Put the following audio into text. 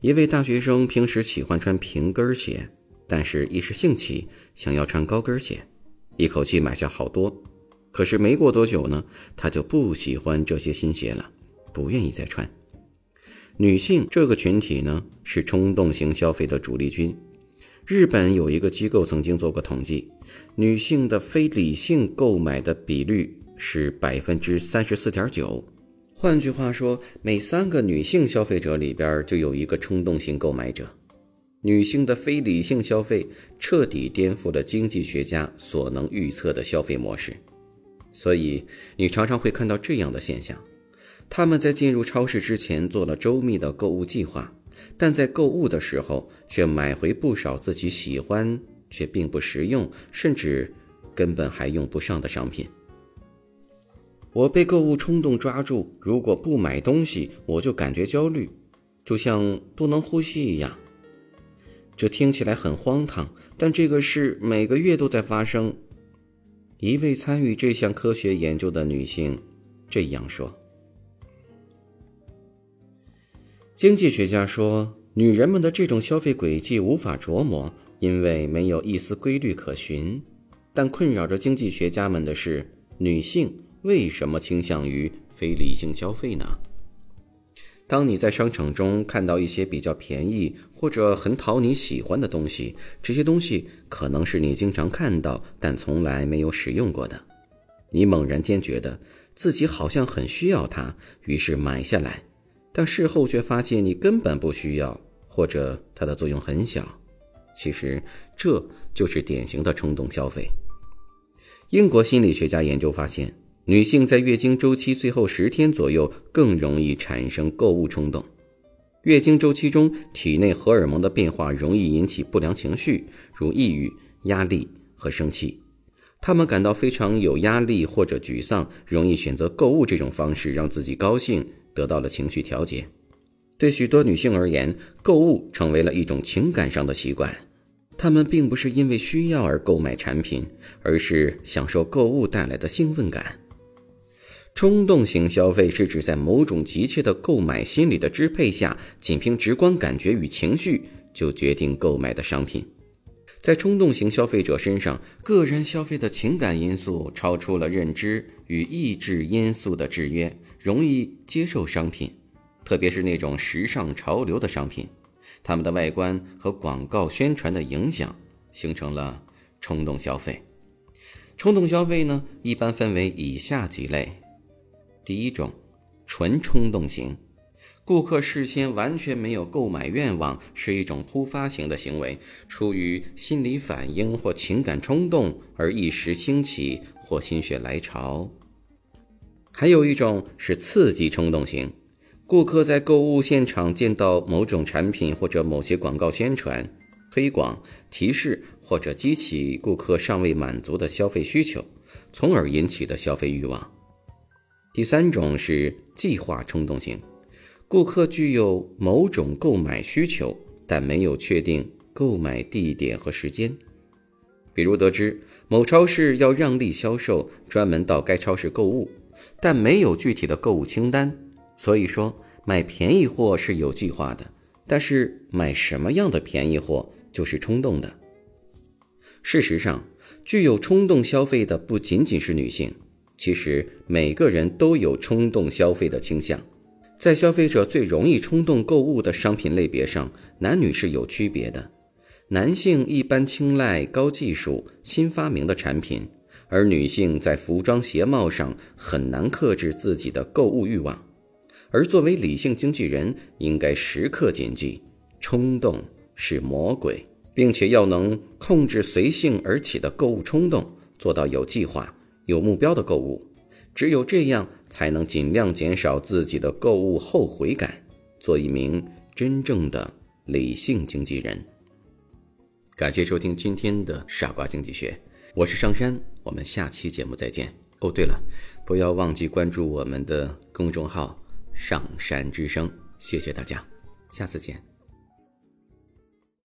一位大学生平时喜欢穿平跟鞋，但是一时兴起想要穿高跟鞋，一口气买下好多。可是没过多久呢，他就不喜欢这些新鞋了，不愿意再穿。女性这个群体呢，是冲动型消费的主力军。日本有一个机构曾经做过统计，女性的非理性购买的比率是百分之三十四点九。换句话说，每三个女性消费者里边就有一个冲动型购买者。女性的非理性消费彻底颠覆了经济学家所能预测的消费模式。所以，你常常会看到这样的现象：他们在进入超市之前做了周密的购物计划，但在购物的时候却买回不少自己喜欢却并不实用，甚至根本还用不上的商品。我被购物冲动抓住，如果不买东西，我就感觉焦虑，就像不能呼吸一样。这听起来很荒唐，但这个事每个月都在发生。一位参与这项科学研究的女性这样说：“经济学家说，女人们的这种消费轨迹无法琢磨，因为没有一丝规律可循。但困扰着经济学家们的是女性。”为什么倾向于非理性消费呢？当你在商场中看到一些比较便宜或者很讨你喜欢的东西，这些东西可能是你经常看到但从来没有使用过的。你猛然间觉得自己好像很需要它，于是买下来，但事后却发现你根本不需要，或者它的作用很小。其实这就是典型的冲动消费。英国心理学家研究发现。女性在月经周期最后十天左右更容易产生购物冲动。月经周期中，体内荷尔蒙的变化容易引起不良情绪，如抑郁、压力和生气。她们感到非常有压力或者沮丧，容易选择购物这种方式让自己高兴，得到了情绪调节。对许多女性而言，购物成为了一种情感上的习惯。她们并不是因为需要而购买产品，而是享受购物带来的兴奋感。冲动型消费是指在某种急切的购买心理的支配下，仅凭直观感觉与情绪就决定购买的商品。在冲动型消费者身上，个人消费的情感因素超出了认知与意志因素的制约，容易接受商品，特别是那种时尚潮流的商品，它们的外观和广告宣传的影响，形成了冲动消费。冲动消费呢，一般分为以下几类。第一种，纯冲动型，顾客事先完全没有购买愿望，是一种突发型的行为，出于心理反应或情感冲动而一时兴起或心血来潮。还有一种是刺激冲动型，顾客在购物现场见到某种产品或者某些广告宣传、推广、提示，或者激起顾客尚未满足的消费需求，从而引起的消费欲望。第三种是计划冲动型，顾客具有某种购买需求，但没有确定购买地点和时间。比如得知某超市要让利销售，专门到该超市购物，但没有具体的购物清单。所以说，买便宜货是有计划的，但是买什么样的便宜货就是冲动的。事实上，具有冲动消费的不仅仅是女性。其实每个人都有冲动消费的倾向，在消费者最容易冲动购物的商品类别上，男女是有区别的。男性一般青睐高技术、新发明的产品，而女性在服装鞋帽上很难克制自己的购物欲望。而作为理性经纪人，应该时刻谨记：冲动是魔鬼，并且要能控制随性而起的购物冲动，做到有计划。有目标的购物，只有这样才能尽量减少自己的购物后悔感，做一名真正的理性经纪人。感谢收听今天的傻瓜经济学，我是上山，我们下期节目再见。哦，对了，不要忘记关注我们的公众号“上山之声”，谢谢大家，下次见。